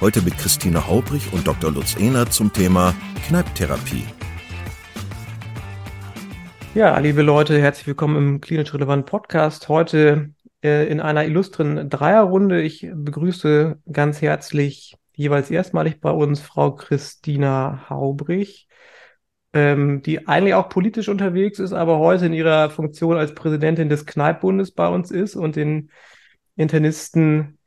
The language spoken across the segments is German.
Heute mit Christine Haubrich und Dr. Lutz Ehnert zum Thema Kneiptherapie. Ja, liebe Leute, herzlich willkommen im Klinisch Relevant Podcast. Heute äh, in einer illustren Dreierrunde. Ich begrüße ganz herzlich jeweils erstmalig bei uns Frau Christina Haubrich ähm, die eigentlich auch politisch unterwegs ist, aber heute in ihrer Funktion als Präsidentin des Kneippbundes bei uns ist und den Internisten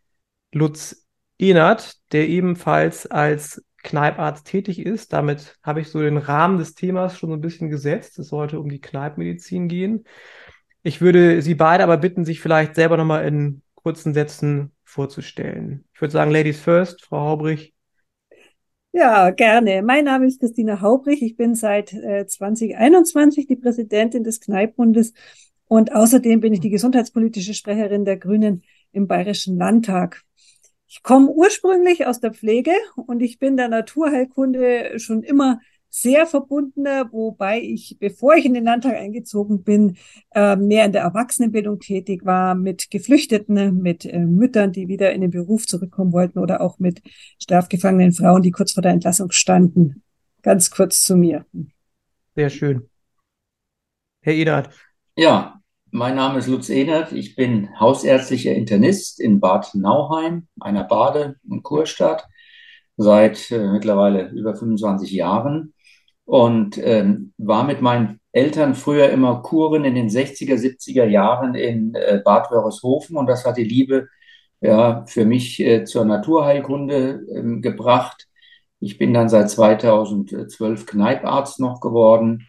Lutz Enert, der ebenfalls als Kneiparzt tätig ist. Damit habe ich so den Rahmen des Themas schon so ein bisschen gesetzt. Es sollte um die Kneippmedizin gehen. Ich würde Sie beide aber bitten, sich vielleicht selber nochmal in kurzen Sätzen vorzustellen. Ich würde sagen, Ladies first, Frau Haubrich. Ja, gerne. Mein Name ist Christina Haubrich. Ich bin seit äh, 2021 die Präsidentin des Kneippbundes und außerdem bin ich die gesundheitspolitische Sprecherin der Grünen im Bayerischen Landtag. Ich komme ursprünglich aus der Pflege und ich bin der Naturheilkunde schon immer sehr verbundener, wobei ich, bevor ich in den Landtag eingezogen bin, äh, mehr in der Erwachsenenbildung tätig war, mit Geflüchteten, mit äh, Müttern, die wieder in den Beruf zurückkommen wollten oder auch mit strafgefangenen Frauen, die kurz vor der Entlassung standen. Ganz kurz zu mir. Sehr schön. Herr Edert. Ja, mein Name ist Lutz Ehnert. Ich bin hausärztlicher Internist in Bad Nauheim, einer Bade- und Kurstadt, seit äh, mittlerweile über 25 Jahren und ähm, war mit meinen Eltern früher immer Kuren in den 60er, 70er Jahren in äh, Bad Wörishofen und das hat die Liebe ja, für mich äh, zur Naturheilkunde ähm, gebracht. Ich bin dann seit 2012 Kneiparzt noch geworden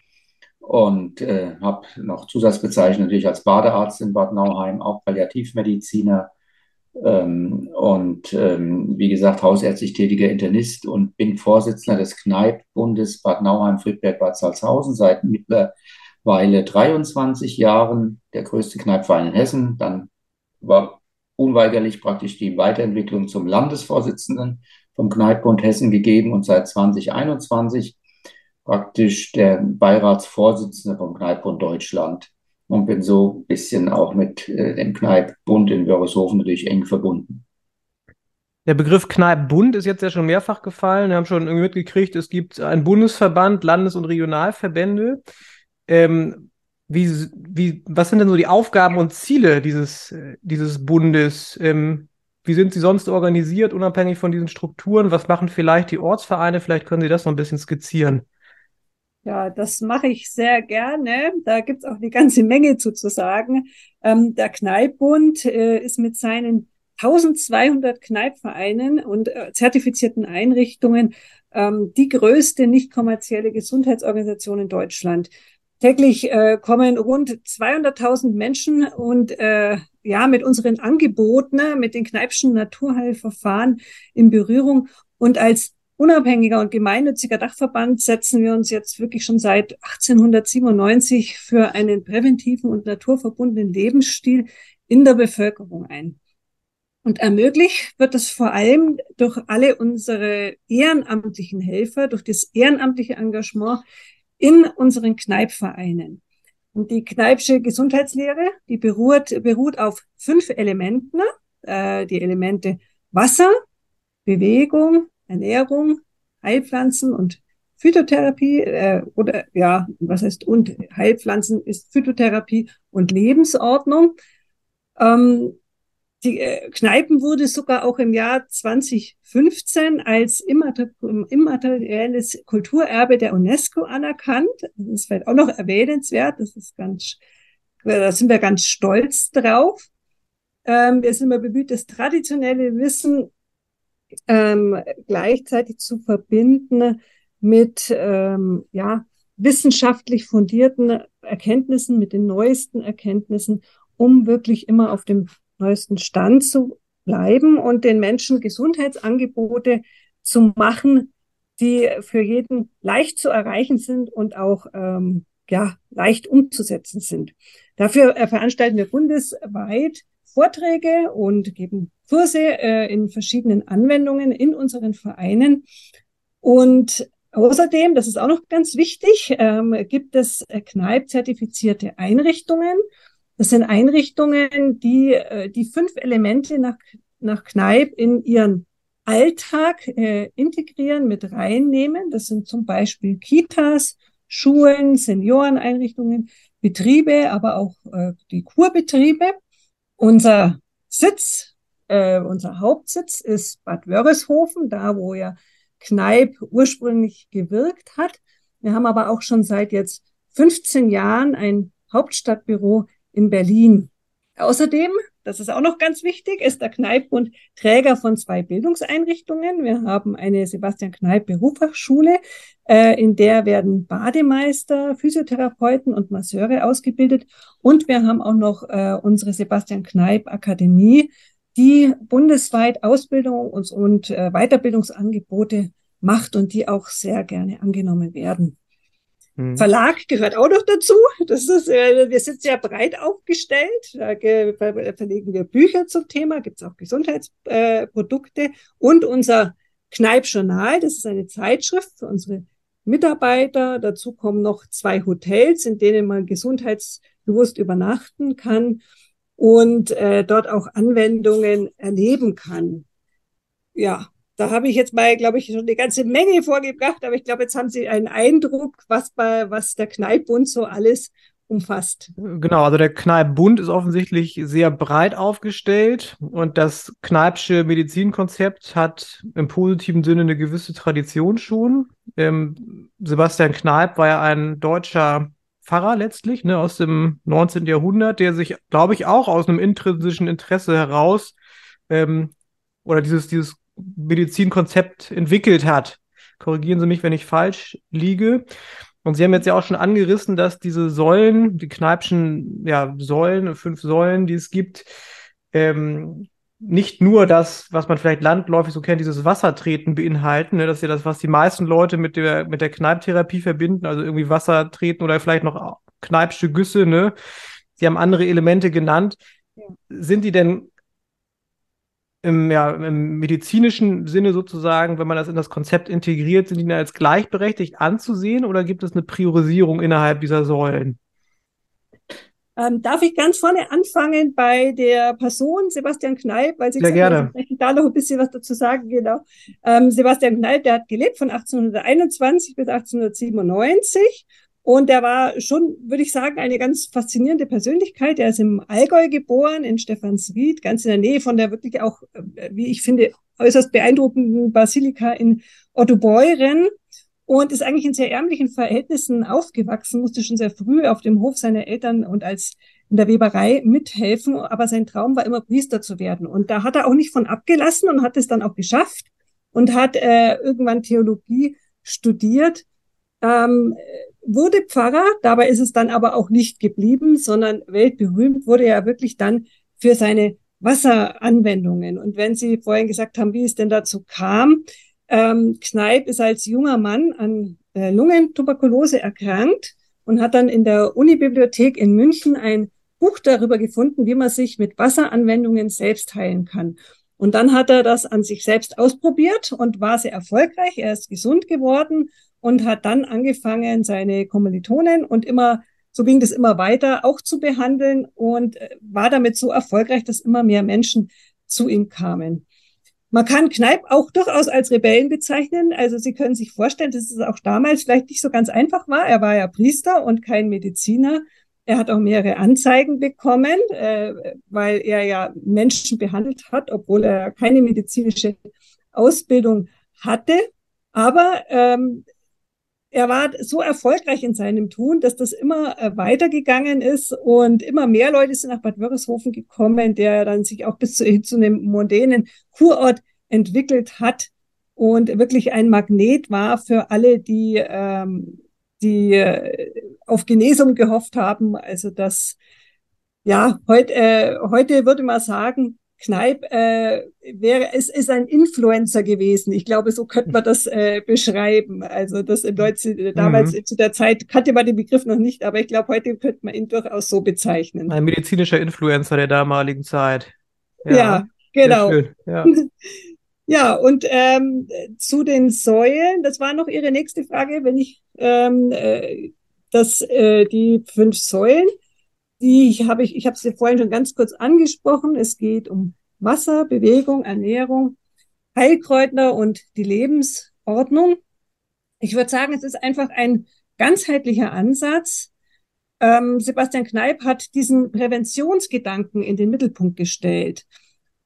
und äh, habe noch Zusatzbezeichnung natürlich als Badearzt in Bad Nauheim, auch Palliativmediziner ähm, und ähm, wie gesagt, hausärztlich tätiger Internist und bin Vorsitzender des Kneippbundes Bad Nauheim, Friedberg, Bad Salzhausen seit mittlerweile 23 Jahren, der größte Kneippverein in Hessen. Dann war unweigerlich praktisch die Weiterentwicklung zum Landesvorsitzenden vom Kneippbund Hessen gegeben und seit 2021 praktisch der Beiratsvorsitzende vom Kneippbund Deutschland und bin so ein bisschen auch mit äh, dem Kneippbund in Wörishofen natürlich eng verbunden. Der Begriff Kneippbund ist jetzt ja schon mehrfach gefallen. Wir haben schon irgendwie mitgekriegt, es gibt einen Bundesverband, Landes- und Regionalverbände. Ähm, wie, wie, was sind denn so die Aufgaben und Ziele dieses, dieses Bundes? Ähm, wie sind sie sonst organisiert, unabhängig von diesen Strukturen? Was machen vielleicht die Ortsvereine? Vielleicht können Sie das noch ein bisschen skizzieren. Ja, das mache ich sehr gerne. Da gibt's auch eine ganze Menge zu, zu sagen. Ähm, der Kneippbund äh, ist mit seinen 1200 Kneipvereinen und äh, zertifizierten Einrichtungen ähm, die größte nicht kommerzielle Gesundheitsorganisation in Deutschland. Täglich äh, kommen rund 200.000 Menschen und äh, ja, mit unseren Angeboten, ne, mit den Kneipschen Naturheilverfahren in Berührung. Und als unabhängiger und gemeinnütziger Dachverband setzen wir uns jetzt wirklich schon seit 1897 für einen präventiven und naturverbundenen Lebensstil in der Bevölkerung ein. Und ermöglicht wird es vor allem durch alle unsere ehrenamtlichen Helfer, durch das ehrenamtliche Engagement in unseren Kneipvereinen. Und die Kneipsche Gesundheitslehre, die beruht, beruht auf fünf Elementen. Äh, die Elemente Wasser, Bewegung, Ernährung, Heilpflanzen und Phytotherapie äh, oder ja, was heißt und Heilpflanzen ist Phytotherapie und Lebensordnung. Ähm, die äh, Kneipen wurde sogar auch im Jahr 2015 als immaterielles Kulturerbe der UNESCO anerkannt. Das ist vielleicht auch noch erwähnenswert. Das ist ganz, da sind wir ganz stolz drauf. Ähm, wir sind immer bemüht, das traditionelle Wissen ähm, gleichzeitig zu verbinden mit ähm, ja, wissenschaftlich fundierten Erkenntnissen, mit den neuesten Erkenntnissen, um wirklich immer auf dem neuesten Stand zu bleiben und den Menschen Gesundheitsangebote zu machen, die für jeden leicht zu erreichen sind und auch ähm, ja, leicht umzusetzen sind. Dafür äh, veranstalten wir bundesweit Vorträge und geben Kurse äh, in verschiedenen Anwendungen in unseren Vereinen. Und außerdem, das ist auch noch ganz wichtig, ähm, gibt es äh, Kneipp-zertifizierte Einrichtungen. Das sind Einrichtungen, die äh, die fünf Elemente nach, nach Kneipp in ihren Alltag äh, integrieren, mit reinnehmen. Das sind zum Beispiel Kitas, Schulen, Senioreneinrichtungen, Betriebe, aber auch äh, die Kurbetriebe. Unser Sitz, äh, unser Hauptsitz ist Bad Wörishofen, da wo ja Kneipp ursprünglich gewirkt hat. Wir haben aber auch schon seit jetzt 15 Jahren ein Hauptstadtbüro in Berlin. Außerdem das ist auch noch ganz wichtig, ist der Kneippbund Träger von zwei Bildungseinrichtungen. Wir haben eine Sebastian Kneipp Berufsfachschule, äh, in der werden Bademeister, Physiotherapeuten und Masseure ausgebildet. Und wir haben auch noch äh, unsere Sebastian Kneipp Akademie, die bundesweit Ausbildung und, und äh, Weiterbildungsangebote macht und die auch sehr gerne angenommen werden. Mhm. Verlag gehört auch noch dazu. Das ist, äh, wir sind sehr breit aufgestellt. Da verlegen wir Bücher zum Thema, gibt es auch Gesundheitsprodukte äh, und unser Kneipp-Journal. Das ist eine Zeitschrift für unsere Mitarbeiter. Dazu kommen noch zwei Hotels, in denen man gesundheitsbewusst übernachten kann und äh, dort auch Anwendungen erleben kann. Ja, da habe ich jetzt mal, glaube ich, schon eine ganze Menge vorgebracht, aber ich glaube, jetzt haben Sie einen Eindruck, was bei, was der Kneippbund so alles umfasst. Genau, also der Kneippbund ist offensichtlich sehr breit aufgestellt und das Kneipsche Medizinkonzept hat im positiven Sinne eine gewisse Tradition schon. Ähm, Sebastian Kneipp war ja ein deutscher Pfarrer letztlich, ne, aus dem 19. Jahrhundert, der sich, glaube ich, auch aus einem intrinsischen Interesse heraus ähm, oder dieses, dieses Medizinkonzept entwickelt hat. Korrigieren Sie mich, wenn ich falsch liege. Und Sie haben jetzt ja auch schon angerissen, dass diese Säulen, die Kneipschen ja, Säulen, fünf Säulen, die es gibt, ähm, nicht nur das, was man vielleicht landläufig so kennt, dieses Wassertreten beinhalten. Ne? Das ist ja das, was die meisten Leute mit der, mit der Kneipptherapie verbinden, also irgendwie Wassertreten oder vielleicht noch Kneipsche Güsse. Ne? Sie haben andere Elemente genannt. Sind die denn im, ja, im medizinischen Sinne sozusagen, wenn man das in das Konzept integriert, sind die als gleichberechtigt anzusehen oder gibt es eine Priorisierung innerhalb dieser Säulen? Ähm, darf ich ganz vorne anfangen bei der Person Sebastian Kneipp, weil Sie Sehr gerne. Haben, da noch ein bisschen was dazu sagen, genau. Ähm, Sebastian Kneipp, der hat gelebt von 1821 bis 1897 und er war schon, würde ich sagen, eine ganz faszinierende Persönlichkeit. Er ist im Allgäu geboren, in Stephansried, ganz in der Nähe von der wirklich auch, äh, wie ich finde, äußerst beeindruckenden Basilika in Ottobeuren und ist eigentlich in sehr ärmlichen Verhältnissen aufgewachsen, musste schon sehr früh auf dem Hof seiner Eltern und als in der Weberei mithelfen, aber sein Traum war immer Priester zu werden. Und da hat er auch nicht von abgelassen und hat es dann auch geschafft und hat äh, irgendwann Theologie studiert. Ähm, wurde Pfarrer, dabei ist es dann aber auch nicht geblieben, sondern weltberühmt wurde er wirklich dann für seine Wasseranwendungen. Und wenn Sie vorhin gesagt haben, wie es denn dazu kam, ähm, Kneipp ist als junger Mann an äh, Lungentuberkulose erkrankt und hat dann in der Unibibliothek in München ein Buch darüber gefunden, wie man sich mit Wasseranwendungen selbst heilen kann. Und dann hat er das an sich selbst ausprobiert und war sehr erfolgreich. Er ist gesund geworden und hat dann angefangen, seine Kommilitonen und immer, so ging das immer weiter, auch zu behandeln und äh, war damit so erfolgreich, dass immer mehr Menschen zu ihm kamen. Man kann Kneipp auch durchaus als Rebellen bezeichnen. Also Sie können sich vorstellen, dass es auch damals vielleicht nicht so ganz einfach war. Er war ja Priester und kein Mediziner. Er hat auch mehrere Anzeigen bekommen, äh, weil er ja Menschen behandelt hat, obwohl er keine medizinische Ausbildung hatte. Aber ähm, er war so erfolgreich in seinem Tun, dass das immer äh, weitergegangen ist und immer mehr Leute sind nach Bad Wörishofen gekommen, der dann sich auch bis zu, zu einem mondänen Kurort entwickelt hat und wirklich ein Magnet war für alle, die, ähm, die äh, auf Genesung gehofft haben. Also das, ja, heute, äh, heute würde man sagen, Kneip äh, wäre, es ist ein Influencer gewesen. Ich glaube, so könnte man das äh, beschreiben. Also das in Deutschland, damals mhm. zu der Zeit kannte man den Begriff noch nicht, aber ich glaube, heute könnte man ihn durchaus so bezeichnen. Ein medizinischer Influencer der damaligen Zeit. Ja, ja genau. Ja. ja, und ähm, zu den Säulen, das war noch Ihre nächste Frage, wenn ich ähm, äh, das, äh, die fünf Säulen. Die habe ich, ich habe sie vorhin schon ganz kurz angesprochen. Es geht um Wasser, Bewegung, Ernährung, Heilkräuter und die Lebensordnung. Ich würde sagen, es ist einfach ein ganzheitlicher Ansatz. Ähm, Sebastian Kneip hat diesen Präventionsgedanken in den Mittelpunkt gestellt.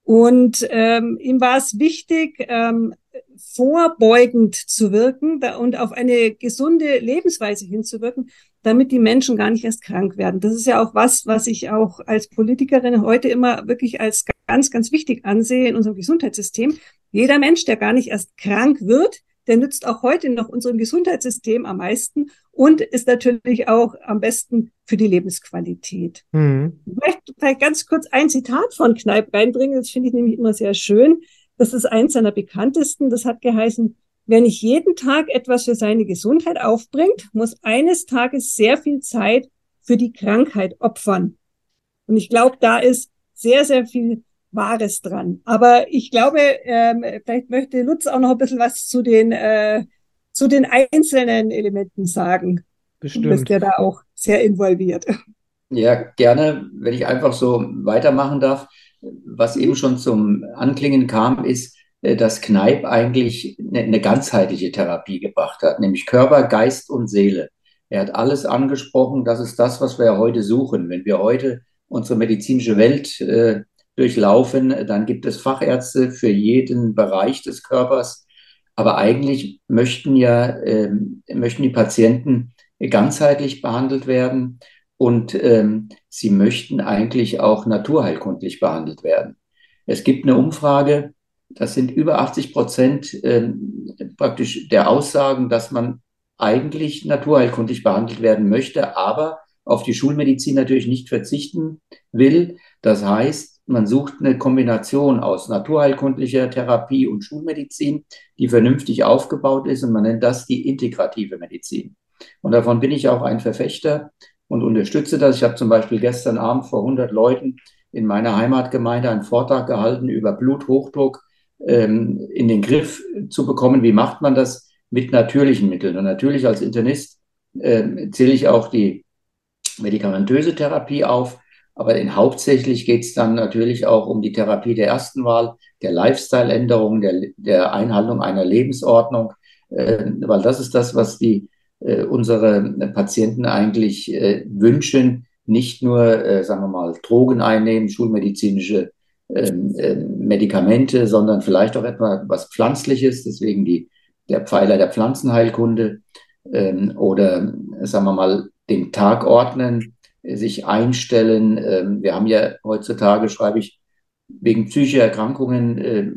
Und ähm, ihm war es wichtig, ähm, vorbeugend zu wirken und auf eine gesunde Lebensweise hinzuwirken, damit die Menschen gar nicht erst krank werden. Das ist ja auch was, was ich auch als Politikerin heute immer wirklich als ganz, ganz wichtig ansehe in unserem Gesundheitssystem. Jeder Mensch, der gar nicht erst krank wird, der nützt auch heute noch unserem Gesundheitssystem am meisten und ist natürlich auch am besten für die Lebensqualität. Mhm. Ich möchte vielleicht ganz kurz ein Zitat von Kneip reinbringen, das finde ich nämlich immer sehr schön. Das ist eins seiner bekanntesten. Das hat geheißen, wer nicht jeden Tag etwas für seine Gesundheit aufbringt, muss eines Tages sehr viel Zeit für die Krankheit opfern. Und ich glaube, da ist sehr, sehr viel Wahres dran. Aber ich glaube, ähm, vielleicht möchte Lutz auch noch ein bisschen was zu den, äh, zu den einzelnen Elementen sagen. Bestimmt. Du bist ja da auch sehr involviert. Ja, gerne. Wenn ich einfach so weitermachen darf. Was eben schon zum Anklingen kam, ist, äh, dass Kneip eigentlich eine ganzheitliche Therapie gebracht hat, nämlich Körper, Geist und Seele. Er hat alles angesprochen. Das ist das, was wir ja heute suchen. Wenn wir heute unsere medizinische Welt äh, durchlaufen, dann gibt es Fachärzte für jeden Bereich des Körpers. Aber eigentlich möchten ja, äh, möchten die Patienten ganzheitlich behandelt werden und ähm, sie möchten eigentlich auch naturheilkundlich behandelt werden. Es gibt eine Umfrage, das sind über 80 Prozent äh, praktisch der Aussagen, dass man eigentlich naturheilkundlich behandelt werden möchte, aber auf die Schulmedizin natürlich nicht verzichten will. Das heißt, man sucht eine Kombination aus naturheilkundlicher Therapie und Schulmedizin, die vernünftig aufgebaut ist und man nennt das die integrative Medizin. Und davon bin ich auch ein Verfechter und unterstütze das. Ich habe zum Beispiel gestern Abend vor 100 Leuten in meiner Heimatgemeinde einen Vortrag gehalten über Bluthochdruck ähm, in den Griff zu bekommen. Wie macht man das mit natürlichen Mitteln? Und natürlich als Internist äh, zähle ich auch die medikamentöse Therapie auf. Aber in, hauptsächlich geht es dann natürlich auch um die Therapie der ersten Wahl, der Lifestyle-Änderung, der, der Einhaltung einer Lebensordnung, äh, weil das ist das, was die äh, unsere Patienten eigentlich äh, wünschen, nicht nur, äh, sagen wir mal, Drogen einnehmen, schulmedizinische ähm, äh, Medikamente, sondern vielleicht auch etwa was Pflanzliches, deswegen die, der Pfeiler der Pflanzenheilkunde ähm, oder, sagen wir mal, den Tag ordnen, sich einstellen. Ähm, wir haben ja heutzutage, schreibe ich, wegen psychischer Erkrankungen äh,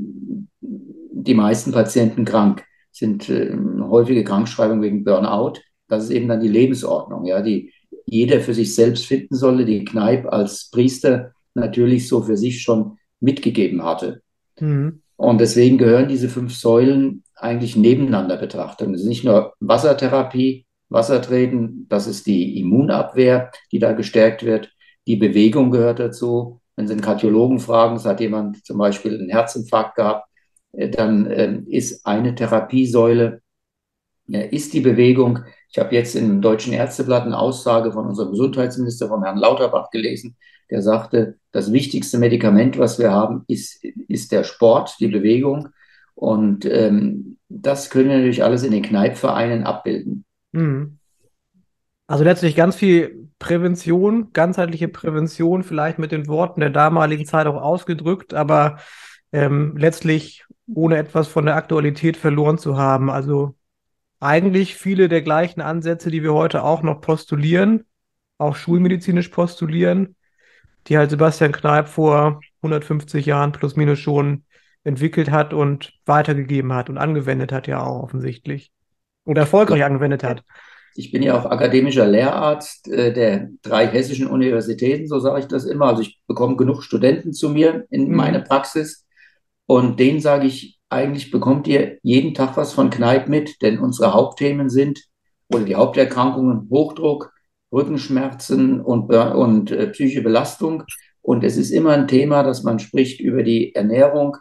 die meisten Patienten krank, sind äh, häufige Krankschreibungen wegen Burnout. Das ist eben dann die Lebensordnung, ja, die jeder für sich selbst finden solle, die Kneipp als Priester natürlich so für sich schon mitgegeben hatte. Mhm. Und deswegen gehören diese fünf Säulen eigentlich nebeneinander betrachtet. Es ist nicht nur Wassertherapie, Wasser treten. Das ist die Immunabwehr, die da gestärkt wird. Die Bewegung gehört dazu. Wenn Sie einen Kardiologen fragen, es hat jemand zum Beispiel einen Herzinfarkt gehabt, äh, dann ähm, ist eine Therapiesäule, ist die Bewegung. Ich habe jetzt im Deutschen Ärzteblatt eine Aussage von unserem Gesundheitsminister, von Herrn Lauterbach gelesen, der sagte, das wichtigste Medikament, was wir haben, ist, ist der Sport, die Bewegung. Und ähm, das können wir natürlich alles in den Kneipvereinen abbilden. Mhm. Also letztlich ganz viel Prävention, ganzheitliche Prävention, vielleicht mit den Worten der damaligen Zeit auch ausgedrückt, aber ähm, letztlich ohne etwas von der Aktualität verloren zu haben. Also eigentlich viele der gleichen Ansätze, die wir heute auch noch postulieren, auch schulmedizinisch postulieren, die halt Sebastian Kneip vor 150 Jahren plus minus schon entwickelt hat und weitergegeben hat und angewendet hat ja auch offensichtlich oder erfolgreich angewendet hat. Ich bin ja auch akademischer Lehrarzt äh, der drei hessischen Universitäten, so sage ich das immer. Also ich bekomme genug Studenten zu mir in mhm. meine Praxis und denen sage ich, eigentlich bekommt ihr jeden Tag was von Kneipp mit, denn unsere Hauptthemen sind oder die Haupterkrankungen Hochdruck, Rückenschmerzen und, und äh, psychische Belastung. Und es ist immer ein Thema, dass man spricht über die Ernährung,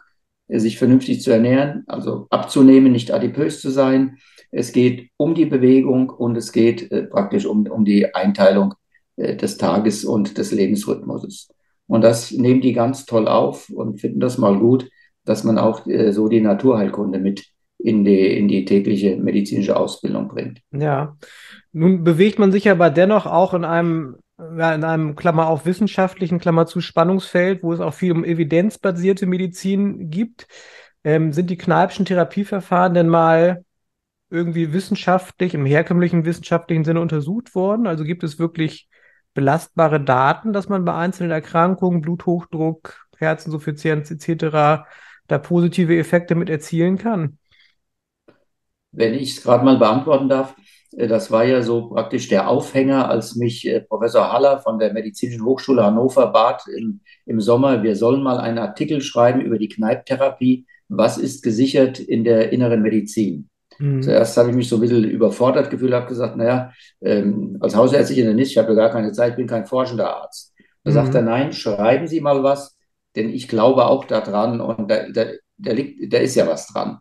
äh, sich vernünftig zu ernähren, also abzunehmen, nicht adipös zu sein. Es geht um die Bewegung und es geht äh, praktisch um, um die Einteilung äh, des Tages und des Lebensrhythmuses. Und das nehmen die ganz toll auf und finden das mal gut, dass man auch äh, so die Naturheilkunde mit in die, in die tägliche medizinische Ausbildung bringt. Ja, nun bewegt man sich aber dennoch auch in einem, ja, in einem Klammer auf wissenschaftlichen Klammer zu Spannungsfeld, wo es auch viel um evidenzbasierte Medizin gibt. Ähm, sind die Kneipschen Therapieverfahren denn mal irgendwie wissenschaftlich, im herkömmlichen wissenschaftlichen Sinne untersucht worden? Also gibt es wirklich belastbare Daten, dass man bei einzelnen Erkrankungen, Bluthochdruck, Herzinsuffizienz etc. da positive Effekte mit erzielen kann? Wenn ich es gerade mal beantworten darf, äh, das war ja so praktisch der Aufhänger, als mich äh, Professor Haller von der Medizinischen Hochschule Hannover bat im, im Sommer, wir sollen mal einen Artikel schreiben über die Kneipptherapie. Was ist gesichert in der inneren Medizin? Mhm. Zuerst habe ich mich so ein bisschen überfordert gefühlt, habe gesagt, naja, ähm, als hausärztlicher Internist, ich habe ja gar keine Zeit, bin kein forschender Arzt. Da mhm. sagt er, nein, schreiben Sie mal was, denn ich glaube auch daran und da, da, da, liegt, da ist ja was dran.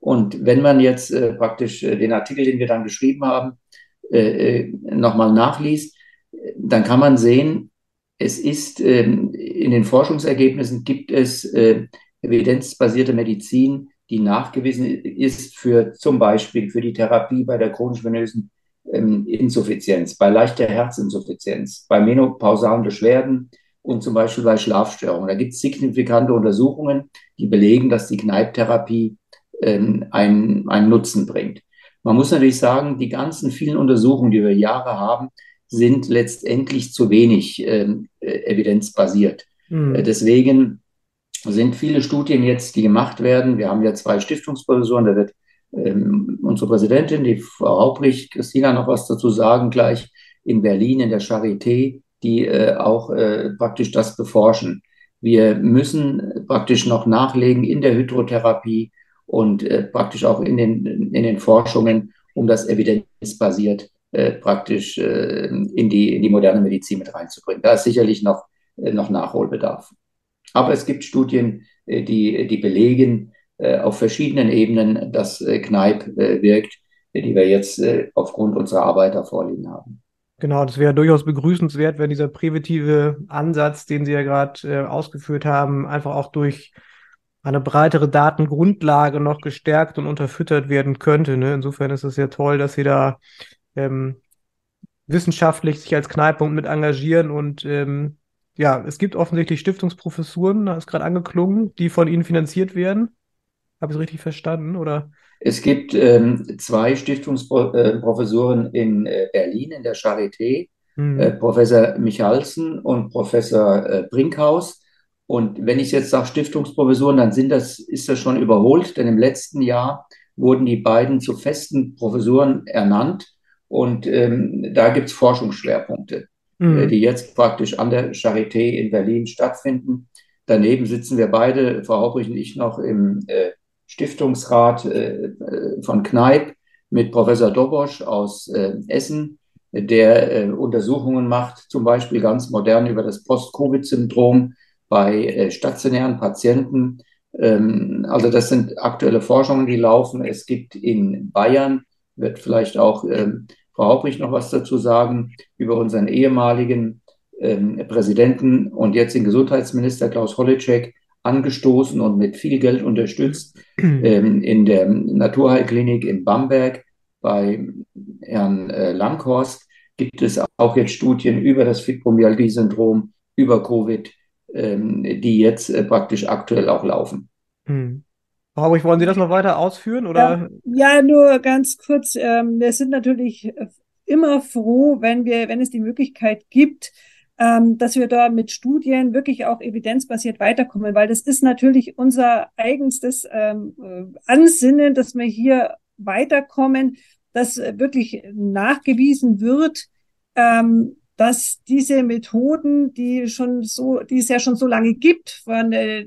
Und wenn man jetzt äh, praktisch äh, den Artikel, den wir dann geschrieben haben, äh, äh nochmal nachliest, dann kann man sehen, es ist ähm, in den Forschungsergebnissen gibt es äh, evidenzbasierte Medizin, die nachgewiesen ist für zum Beispiel für die Therapie bei der chronisch venösen ähm, Insuffizienz, bei leichter Herzinsuffizienz, bei menopausalen Beschwerden und zum Beispiel bei Schlafstörungen. Da gibt es signifikante Untersuchungen, die belegen, dass die Kneipptherapie ähm, einen, einen Nutzen bringt. Man muss natürlich sagen, die ganzen vielen Untersuchungen, die wir Jahre haben, sind letztendlich zu wenig ähm, äh, evidenzbasiert. Mhm. Deswegen sind viele Studien jetzt, die gemacht werden. Wir haben ja zwei Stiftungsprofessoren, da wird ähm, unsere Präsidentin, die Frau Haubrich, Christina, noch was dazu sagen gleich, in Berlin, in der Charité, die äh, auch äh, praktisch das beforschen. Wir müssen praktisch noch nachlegen in der Hydrotherapie, und äh, praktisch auch in den, in den Forschungen, um das evidenzbasiert äh, praktisch äh, in, die, in die moderne Medizin mit reinzubringen. Da ist sicherlich noch, äh, noch Nachholbedarf. Aber es gibt Studien, äh, die, die belegen äh, auf verschiedenen Ebenen, dass äh, Kneipp wirkt, die wir jetzt aufgrund unserer Arbeit da vorliegen haben. Genau, das wäre durchaus begrüßenswert, wenn dieser präventive Ansatz, den Sie ja gerade ausgeführt haben, einfach auch durch eine breitere Datengrundlage noch gestärkt und unterfüttert werden könnte. Ne? Insofern ist es ja toll, dass Sie da ähm, wissenschaftlich sich als Kneippunkt mit engagieren und ähm, ja, es gibt offensichtlich Stiftungsprofessuren, da ist gerade angeklungen, die von Ihnen finanziert werden. Habe ich es richtig verstanden, oder? Es gibt ähm, zwei Stiftungsprofessuren in äh, Berlin, in der Charité, mhm. äh, Professor Michalsen und Professor äh, Brinkhaus. Und wenn ich jetzt sage Stiftungsprofessoren, dann sind das, ist das schon überholt, denn im letzten Jahr wurden die beiden zu festen Professuren ernannt und ähm, da gibt es Forschungsschwerpunkte, mhm. äh, die jetzt praktisch an der Charité in Berlin stattfinden. Daneben sitzen wir beide, Frau Haubrich und ich, noch im äh, Stiftungsrat äh, äh von Kneipp mit Professor Dobosch aus äh, Essen, der äh, Untersuchungen macht, zum Beispiel ganz modern über das Post-Covid-Syndrom bei stationären Patienten. Ähm, also das sind aktuelle Forschungen, die laufen. Es gibt in Bayern, wird vielleicht auch ähm, Frau Haubrich noch was dazu sagen, über unseren ehemaligen ähm, Präsidenten und jetzt den Gesundheitsminister Klaus Holleczek angestoßen und mit viel Geld unterstützt ähm, in der Naturheilklinik in Bamberg bei Herrn äh, Langhorst gibt es auch jetzt Studien über das Fibromyalgie-Syndrom, über Covid ähm, die jetzt äh, praktisch aktuell auch laufen. Hm. Frau wollen Sie das noch weiter ausführen? Oder? Ja, ja nur ganz kurz. Ähm, wir sind natürlich immer froh, wenn wir, wenn es die Möglichkeit gibt, ähm, dass wir da mit Studien wirklich auch evidenzbasiert weiterkommen, weil das ist natürlich unser eigenstes ähm, äh, Ansinnen, dass wir hier weiterkommen, dass wirklich nachgewiesen wird, ähm, dass diese Methoden, die schon so, die es ja schon so lange gibt, von, äh,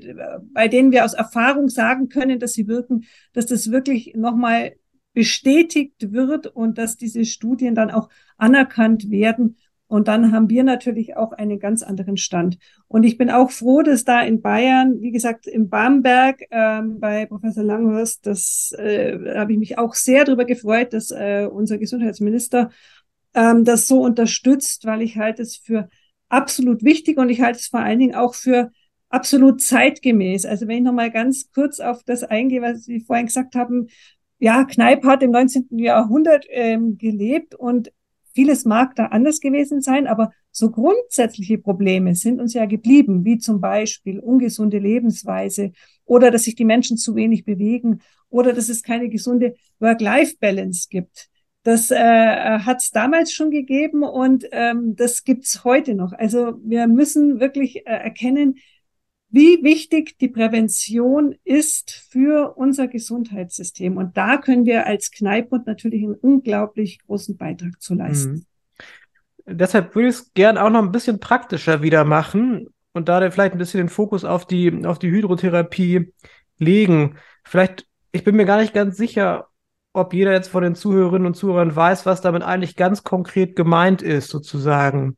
bei denen wir aus Erfahrung sagen können, dass sie wirken, dass das wirklich nochmal bestätigt wird und dass diese Studien dann auch anerkannt werden. Und dann haben wir natürlich auch einen ganz anderen Stand. Und ich bin auch froh, dass da in Bayern, wie gesagt, in Bamberg ähm, bei Professor Langhorst, das äh, habe ich mich auch sehr darüber gefreut, dass äh, unser Gesundheitsminister ähm, das so unterstützt, weil ich halte es für absolut wichtig und ich halte es vor allen Dingen auch für absolut zeitgemäß. Also wenn ich nochmal ganz kurz auf das eingehe, was Sie vorhin gesagt haben, ja, Kneipp hat im 19. Jahrhundert ähm, gelebt und vieles mag da anders gewesen sein, aber so grundsätzliche Probleme sind uns ja geblieben, wie zum Beispiel ungesunde Lebensweise oder dass sich die Menschen zu wenig bewegen oder dass es keine gesunde Work-Life-Balance gibt. Das äh, hat es damals schon gegeben und ähm, das gibt's heute noch. Also wir müssen wirklich äh, erkennen, wie wichtig die Prävention ist für unser Gesundheitssystem. Und da können wir als Kneipbund natürlich einen unglaublich großen Beitrag zu leisten. Mhm. Deshalb würde ich es gern auch noch ein bisschen praktischer wieder machen und da vielleicht ein bisschen den Fokus auf die, auf die Hydrotherapie legen. Vielleicht, ich bin mir gar nicht ganz sicher, ob jeder jetzt von den Zuhörerinnen und Zuhörern weiß, was damit eigentlich ganz konkret gemeint ist, sozusagen.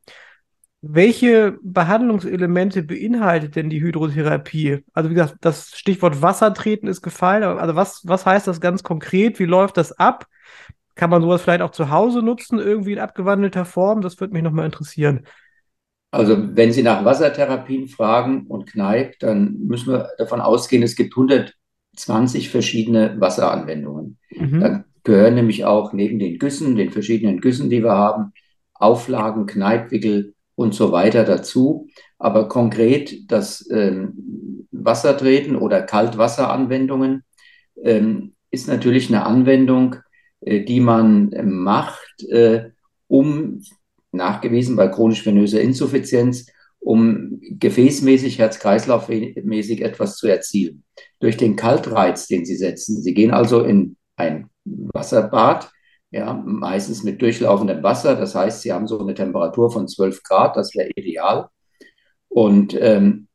Welche Behandlungselemente beinhaltet denn die Hydrotherapie? Also wie gesagt, das Stichwort Wassertreten ist gefallen. Also was, was heißt das ganz konkret? Wie läuft das ab? Kann man sowas vielleicht auch zu Hause nutzen, irgendwie in abgewandelter Form? Das würde mich nochmal interessieren. Also wenn Sie nach Wassertherapien fragen und Kneipp, dann müssen wir davon ausgehen, es gibt 120 verschiedene Wasseranwendungen. Mhm. Da gehören nämlich auch neben den Güssen, den verschiedenen Güssen, die wir haben, Auflagen, Kneippwickel und so weiter dazu. Aber konkret das ähm, Wassertreten oder Kaltwasseranwendungen ähm, ist natürlich eine Anwendung, äh, die man äh, macht, äh, um nachgewiesen bei chronisch-venöser Insuffizienz, um gefäßmäßig, herz-kreislauf-mäßig etwas zu erzielen. Durch den Kaltreiz, den Sie setzen. Sie gehen also in ein Wasserbad, ja, meistens mit durchlaufendem Wasser. Das heißt, Sie haben so eine Temperatur von 12 Grad, das wäre ideal. Und ähm,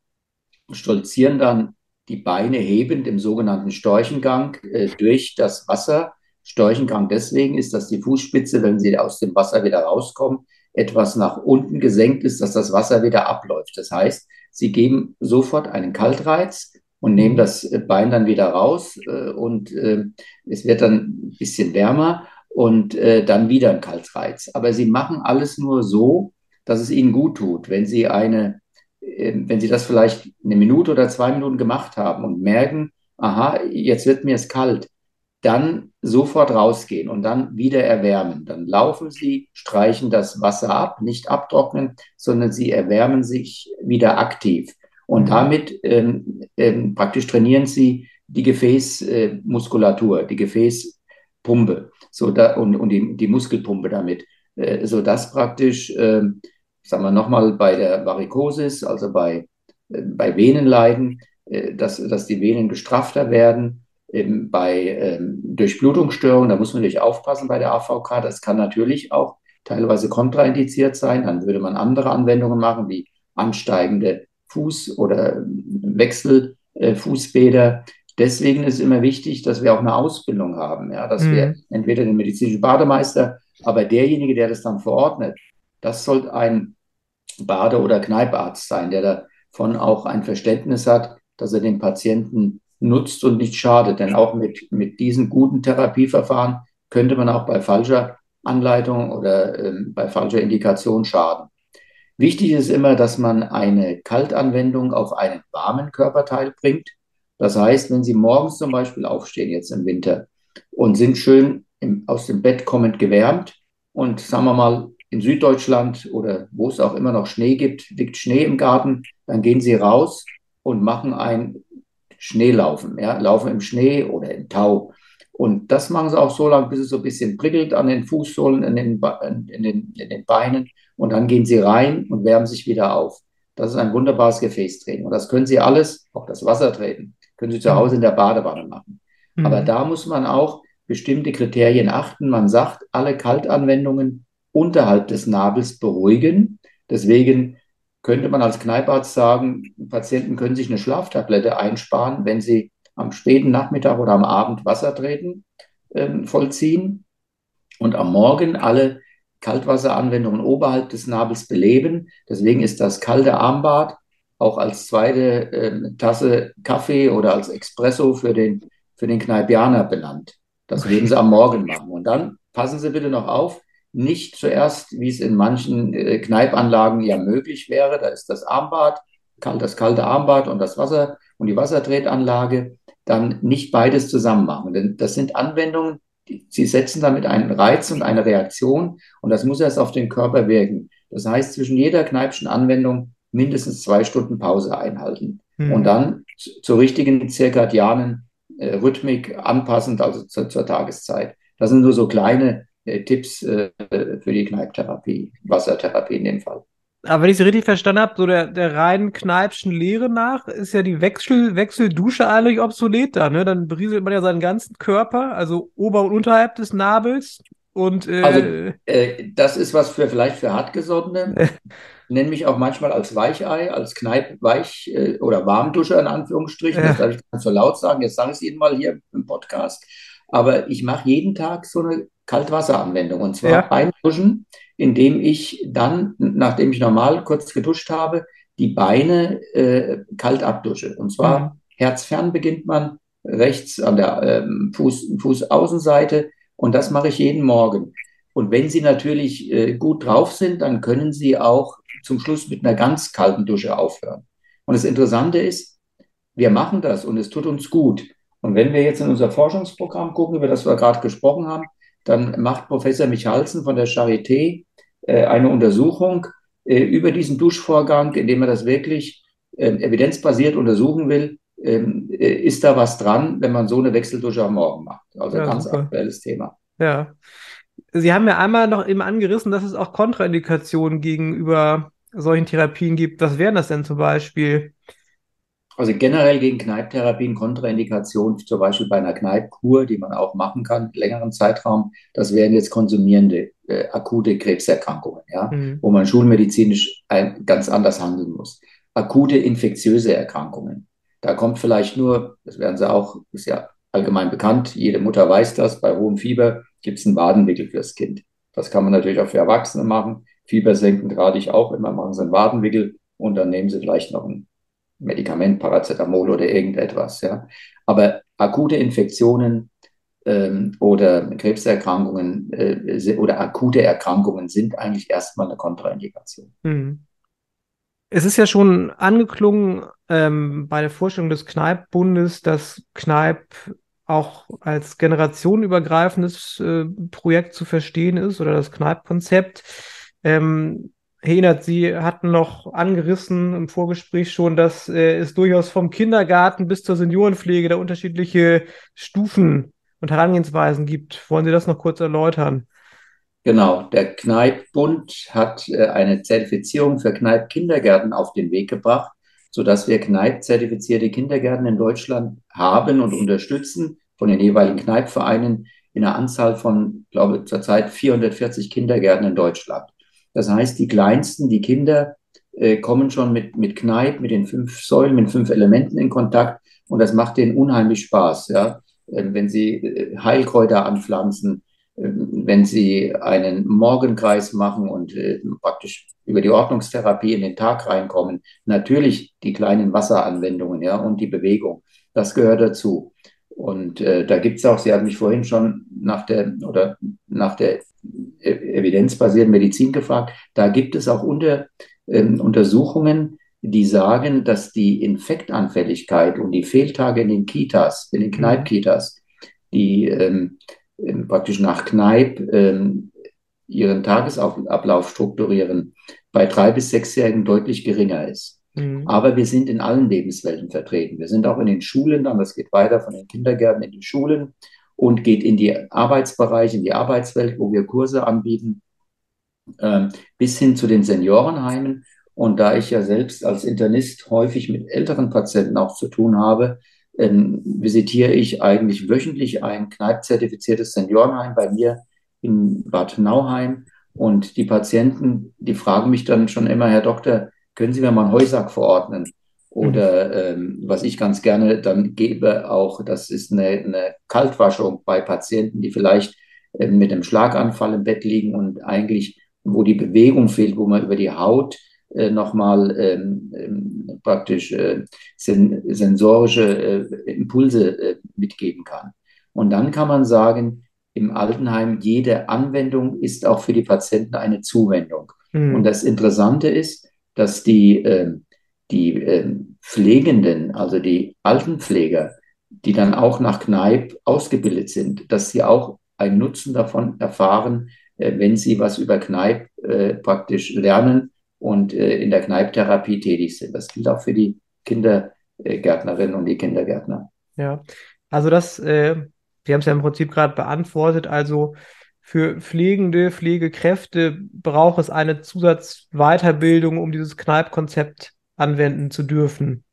stolzieren dann die Beine hebend im sogenannten Storchengang äh, durch das Wasser. Storchengang deswegen ist, dass die Fußspitze, wenn sie aus dem Wasser wieder rauskommen, etwas nach unten gesenkt ist, dass das Wasser wieder abläuft. Das heißt, sie geben sofort einen Kaltreiz und nehmen das Bein dann wieder raus äh, und äh, es wird dann ein bisschen wärmer und äh, dann wieder ein Kaltreiz. Aber sie machen alles nur so, dass es ihnen gut tut. Wenn sie eine, wenn sie das vielleicht eine Minute oder zwei Minuten gemacht haben und merken, aha, jetzt wird mir es kalt, dann sofort rausgehen und dann wieder erwärmen. Dann laufen sie, streichen das Wasser ab, nicht abtrocknen, sondern sie erwärmen sich wieder aktiv. Und mhm. damit ähm, ähm, praktisch trainieren sie die Gefäßmuskulatur, äh, die Gefäßpumpe so da, und, und die, die Muskelpumpe damit, äh, sodass praktisch, äh, sagen wir nochmal, bei der Varikosis, also bei, äh, bei Venenleiden, äh, dass, dass die Venen gestrafter werden. Eben bei ähm, Durchblutungsstörungen, da muss man natürlich aufpassen bei der AVK. Das kann natürlich auch teilweise kontraindiziert sein. Dann würde man andere Anwendungen machen, wie ansteigende Fuß- oder Wechselfußbäder. Deswegen ist es immer wichtig, dass wir auch eine Ausbildung haben, ja, dass mhm. wir entweder den medizinischen Bademeister, aber derjenige, der das dann verordnet, das sollte ein Bade- oder Kneiparzt sein, der davon auch ein Verständnis hat, dass er den Patienten nutzt und nicht schadet. Denn auch mit, mit diesen guten Therapieverfahren könnte man auch bei falscher Anleitung oder äh, bei falscher Indikation schaden. Wichtig ist immer, dass man eine Kaltanwendung auf einen warmen Körperteil bringt. Das heißt, wenn Sie morgens zum Beispiel aufstehen, jetzt im Winter, und sind schön im, aus dem Bett kommend gewärmt und sagen wir mal in Süddeutschland oder wo es auch immer noch Schnee gibt, liegt Schnee im Garten, dann gehen Sie raus und machen ein Schneelaufen, ja, laufen im Schnee oder im Tau. Und das machen sie auch so lange, bis es so ein bisschen prickelt an den Fußsohlen, in den, in den, in den Beinen. Und dann gehen sie rein und wärmen sich wieder auf. Das ist ein wunderbares Gefäßtraining. Und das können Sie alles, auch das Wassertreten, können Sie zu Hause in der Badewanne machen. Mhm. Aber da muss man auch bestimmte Kriterien achten. Man sagt, alle Kaltanwendungen unterhalb des Nabels beruhigen. Deswegen könnte man als Kneiparzt sagen, Patienten können sich eine Schlaftablette einsparen, wenn sie am späten Nachmittag oder am Abend Wassertreten äh, vollziehen und am Morgen alle Kaltwasseranwendungen oberhalb des Nabels beleben. Deswegen ist das kalte Armbad auch als zweite äh, Tasse Kaffee oder als Espresso für den, für den Kneipianer benannt. Das werden Sie am Morgen machen. Und dann passen Sie bitte noch auf, nicht zuerst, wie es in manchen äh, Kneipanlagen ja möglich wäre, da ist das Armbad, das kalte Armbad und das Wasser und die Wassertretanlage, dann nicht beides zusammen machen. Denn das sind Anwendungen, die, sie setzen damit einen Reiz und eine Reaktion und das muss erst auf den Körper wirken. Das heißt, zwischen jeder Kneipschen Anwendung mindestens zwei Stunden Pause einhalten mhm. und dann zur richtigen zirkadianen äh, Rhythmik anpassend, also zu, zur Tageszeit. Das sind nur so kleine Tipps äh, für die Kneiptherapie, Wassertherapie in dem Fall. Aber wenn ich es richtig verstanden habe, so der, der reinen Kneipschen Lehre nach ist ja die Wechsel, Wechseldusche eigentlich obsolet da, ne? Dann berieselt man ja seinen ganzen Körper, also ober- und unterhalb des Nabels. Und, äh, also, äh, das ist was für vielleicht für Hartgesottene. Nenne mich auch manchmal als Weichei, als Kneipp-Weich- äh, oder Warmduscher in Anführungsstrichen. Ja. Das darf ich ganz so laut sagen. Jetzt sage ich es Ihnen mal hier im Podcast. Aber ich mache jeden Tag so eine Kaltwasseranwendung. Und zwar ja. beim Duschen, indem ich dann, nachdem ich normal kurz geduscht habe, die Beine äh, kalt abdusche. Und zwar mhm. herzfern beginnt man rechts an der ähm, Fuß, Fußaußenseite. Und das mache ich jeden Morgen. Und wenn Sie natürlich äh, gut drauf sind, dann können Sie auch zum Schluss mit einer ganz kalten Dusche aufhören. Und das Interessante ist, wir machen das und es tut uns gut. Und wenn wir jetzt in unser Forschungsprogramm gucken, über das wir gerade gesprochen haben, dann macht Professor Michalsen von der Charité äh, eine Untersuchung äh, über diesen Duschvorgang, indem er das wirklich äh, evidenzbasiert untersuchen will. Ähm, äh, ist da was dran, wenn man so eine Wechseldusche am Morgen macht? Also ja, ganz super. aktuelles Thema. Ja. Sie haben ja einmal noch eben angerissen, dass es auch Kontraindikationen gegenüber solchen Therapien gibt. Was wären das denn zum Beispiel? Also generell gegen Kneiptherapien Kontraindikation, zum Beispiel bei einer Kneipkur, die man auch machen kann, längeren Zeitraum, das wären jetzt konsumierende äh, akute Krebserkrankungen, ja, mhm. wo man schulmedizinisch ein, ganz anders handeln muss. Akute infektiöse Erkrankungen. Da kommt vielleicht nur, das werden Sie auch, ist ja allgemein bekannt, jede Mutter weiß das, bei hohem Fieber gibt es einen Wadenwickel fürs Kind. Das kann man natürlich auch für Erwachsene machen. Fieber senken rate ich auch immer, machen Sie einen Wadenwickel und dann nehmen Sie vielleicht noch ein Medikament, Paracetamol oder irgendetwas. Ja. Aber akute Infektionen ähm, oder Krebserkrankungen äh, oder akute Erkrankungen sind eigentlich erstmal eine Kontraindikation. Mhm. Es ist ja schon angeklungen ähm, bei der Vorstellung des Kneipp-Bundes, dass Kneipp auch als generationenübergreifendes äh, Projekt zu verstehen ist oder das Kneipp-Konzept. Ähm, Henert, Sie hatten noch angerissen im Vorgespräch schon, dass äh, es durchaus vom Kindergarten bis zur Seniorenpflege da unterschiedliche Stufen und Herangehensweisen gibt. Wollen Sie das noch kurz erläutern? Genau, der Kneipp-Bund hat äh, eine Zertifizierung für Kneipp-Kindergärten auf den Weg gebracht, sodass wir Kneipp-zertifizierte Kindergärten in Deutschland haben und unterstützen von den jeweiligen Kneipp-Vereinen in einer Anzahl von, glaube ich, zurzeit 440 Kindergärten in Deutschland. Das heißt, die Kleinsten, die Kinder, äh, kommen schon mit, mit Kneipp, mit den fünf Säulen, mit fünf Elementen in Kontakt und das macht denen unheimlich Spaß. Ja? Äh, wenn sie äh, Heilkräuter anpflanzen, äh, wenn sie einen Morgenkreis machen und äh, praktisch über die Ordnungstherapie in den Tag reinkommen, natürlich die kleinen Wasseranwendungen ja, und die Bewegung, das gehört dazu. Und äh, da gibt es auch, Sie haben mich vorhin schon nach der oder nach der evidenzbasierten Medizin gefragt, da gibt es auch unter, ähm, Untersuchungen, die sagen, dass die Infektanfälligkeit und die Fehltage in den Kitas, in den mhm. Kneipp-Kitas, die ähm, ähm, praktisch nach Kneipp ähm, ihren Tagesablauf strukturieren, bei drei bis sechsjährigen deutlich geringer ist. Mhm. Aber wir sind in allen Lebenswelten vertreten. Wir sind auch in den Schulen, dann das geht weiter von den Kindergärten in die Schulen und geht in die Arbeitsbereiche, in die Arbeitswelt, wo wir Kurse anbieten, äh, bis hin zu den Seniorenheimen. Und da ich ja selbst als Internist häufig mit älteren Patienten auch zu tun habe, ähm, visitiere ich eigentlich wöchentlich ein Kneip-zertifiziertes Seniorenheim bei mir in Bad Nauheim. Und die Patienten, die fragen mich dann schon immer, Herr Doktor, können Sie mir mal einen Heusack verordnen? Oder ähm, was ich ganz gerne dann gebe, auch das ist eine, eine Kaltwaschung bei Patienten, die vielleicht äh, mit einem Schlaganfall im Bett liegen und eigentlich, wo die Bewegung fehlt, wo man über die Haut äh, nochmal ähm, ähm, praktisch äh, sen sensorische äh, Impulse äh, mitgeben kann. Und dann kann man sagen, im Altenheim, jede Anwendung ist auch für die Patienten eine Zuwendung. Mhm. Und das Interessante ist, dass die, äh, die äh, Pflegenden, also die Altenpfleger, die dann auch nach Kneipp ausgebildet sind, dass sie auch einen Nutzen davon erfahren, äh, wenn sie was über Kneipp äh, praktisch lernen und in der Kneipptherapie tätig sind. Das gilt auch für die Kindergärtnerinnen und die Kindergärtner. Ja, also das, Sie haben es ja im Prinzip gerade beantwortet. Also für Pflegende, Pflegekräfte braucht es eine Zusatzweiterbildung, um dieses Kneippkonzept anwenden zu dürfen.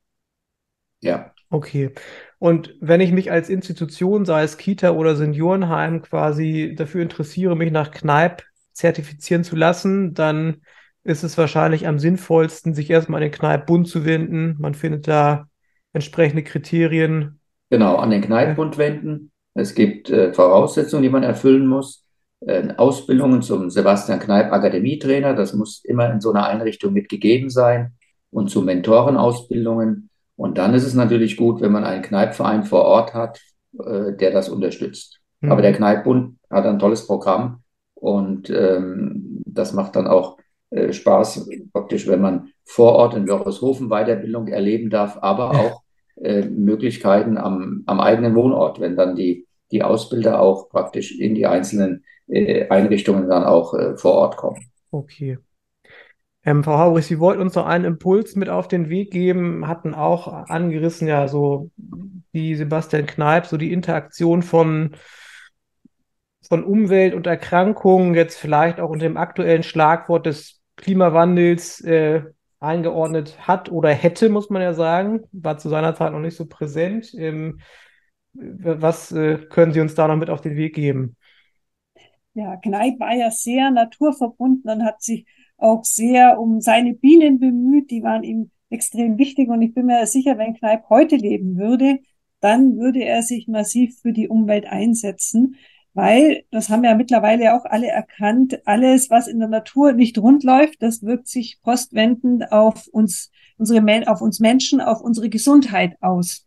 Ja. Okay. Und wenn ich mich als Institution, sei es Kita oder Seniorenheim, quasi dafür interessiere, mich nach Kneipp zertifizieren zu lassen, dann ist es wahrscheinlich am sinnvollsten, sich erstmal an den Kneippbund zu wenden. Man findet da entsprechende Kriterien. Genau, an den Kneippbund wenden. Es gibt äh, Voraussetzungen, die man erfüllen muss. Äh, Ausbildungen zum Sebastian Kneipp Akademietrainer, das muss immer in so einer Einrichtung mitgegeben sein. Und zu Mentorenausbildungen. Und dann ist es natürlich gut, wenn man einen Kneippverein vor Ort hat, äh, der das unterstützt. Mhm. Aber der Kneippbund hat ein tolles Programm und ähm, das macht dann auch äh, Spaß, praktisch, wenn man vor Ort in Wörthershofen Weiterbildung erleben darf, aber auch äh, Möglichkeiten am, am eigenen Wohnort, wenn dann die, die Ausbilder auch praktisch in die einzelnen äh, Einrichtungen dann auch äh, vor Ort kommen. Okay. Ähm, Frau Haubrich, Sie wollten uns noch einen Impuls mit auf den Weg geben, hatten auch angerissen, ja, so wie Sebastian Kneip, so die Interaktion von, von Umwelt und Erkrankungen, jetzt vielleicht auch unter dem aktuellen Schlagwort des Klimawandels äh, eingeordnet hat oder hätte, muss man ja sagen. War zu seiner Zeit noch nicht so präsent. Ähm, was äh, können Sie uns da noch mit auf den Weg geben? Ja, Kneipp war ja sehr naturverbunden und hat sich auch sehr um seine Bienen bemüht. Die waren ihm extrem wichtig und ich bin mir sicher, wenn Kneipp heute leben würde, dann würde er sich massiv für die Umwelt einsetzen weil, das haben ja mittlerweile auch alle erkannt, alles, was in der Natur nicht rund läuft, das wirkt sich postwendend auf uns, unsere, auf uns Menschen, auf unsere Gesundheit aus.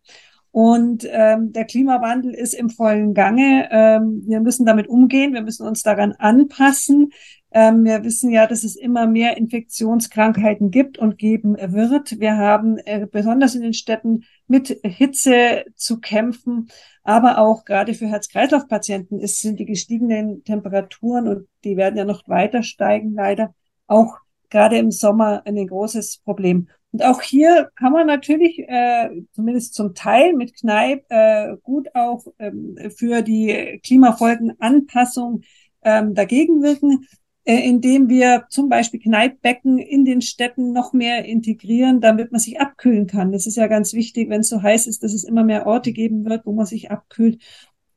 Und ähm, der Klimawandel ist im vollen Gange. Ähm, wir müssen damit umgehen, wir müssen uns daran anpassen. Ähm, wir wissen ja, dass es immer mehr Infektionskrankheiten gibt und geben wird. Wir haben äh, besonders in den Städten mit Hitze zu kämpfen, aber auch gerade für Herz-Kreislauf-Patienten sind die gestiegenen Temperaturen und die werden ja noch weiter steigen, leider auch gerade im Sommer ein großes Problem. Und auch hier kann man natürlich äh, zumindest zum Teil mit Kneipp äh, gut auch ähm, für die Klimafolgenanpassung ähm, dagegen wirken. Äh, indem wir zum Beispiel Kneippbecken in den Städten noch mehr integrieren, damit man sich abkühlen kann. Das ist ja ganz wichtig, wenn es so heiß ist, dass es immer mehr Orte geben wird, wo man sich abkühlt.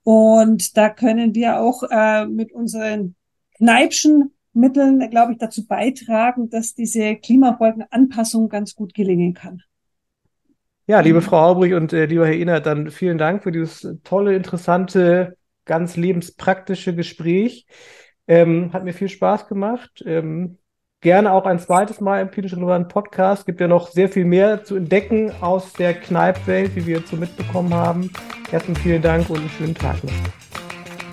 Und da können wir auch äh, mit unseren Kneipschen Mitteln, glaube ich, dazu beitragen, dass diese Klimafolgenanpassung ganz gut gelingen kann. Ja, liebe Frau Aubrich und äh, lieber Herr Inert, dann vielen Dank für dieses tolle, interessante, ganz lebenspraktische Gespräch. Ähm, hat mir viel Spaß gemacht. Ähm, gerne auch ein zweites Mal im Klinisch Relevanten Podcast. Gibt ja noch sehr viel mehr zu entdecken aus der Kneippwelt, wie wir jetzt so mitbekommen haben. Erstmal vielen Dank und einen schönen Tag noch.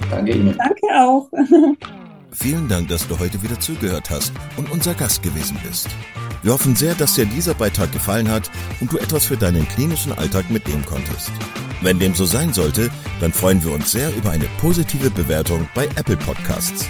Danke Ihnen. Danke auch. Vielen Dank, dass du heute wieder zugehört hast und unser Gast gewesen bist. Wir hoffen sehr, dass dir dieser Beitrag gefallen hat und du etwas für deinen klinischen Alltag mitnehmen konntest. Wenn dem so sein sollte, dann freuen wir uns sehr über eine positive Bewertung bei Apple Podcasts.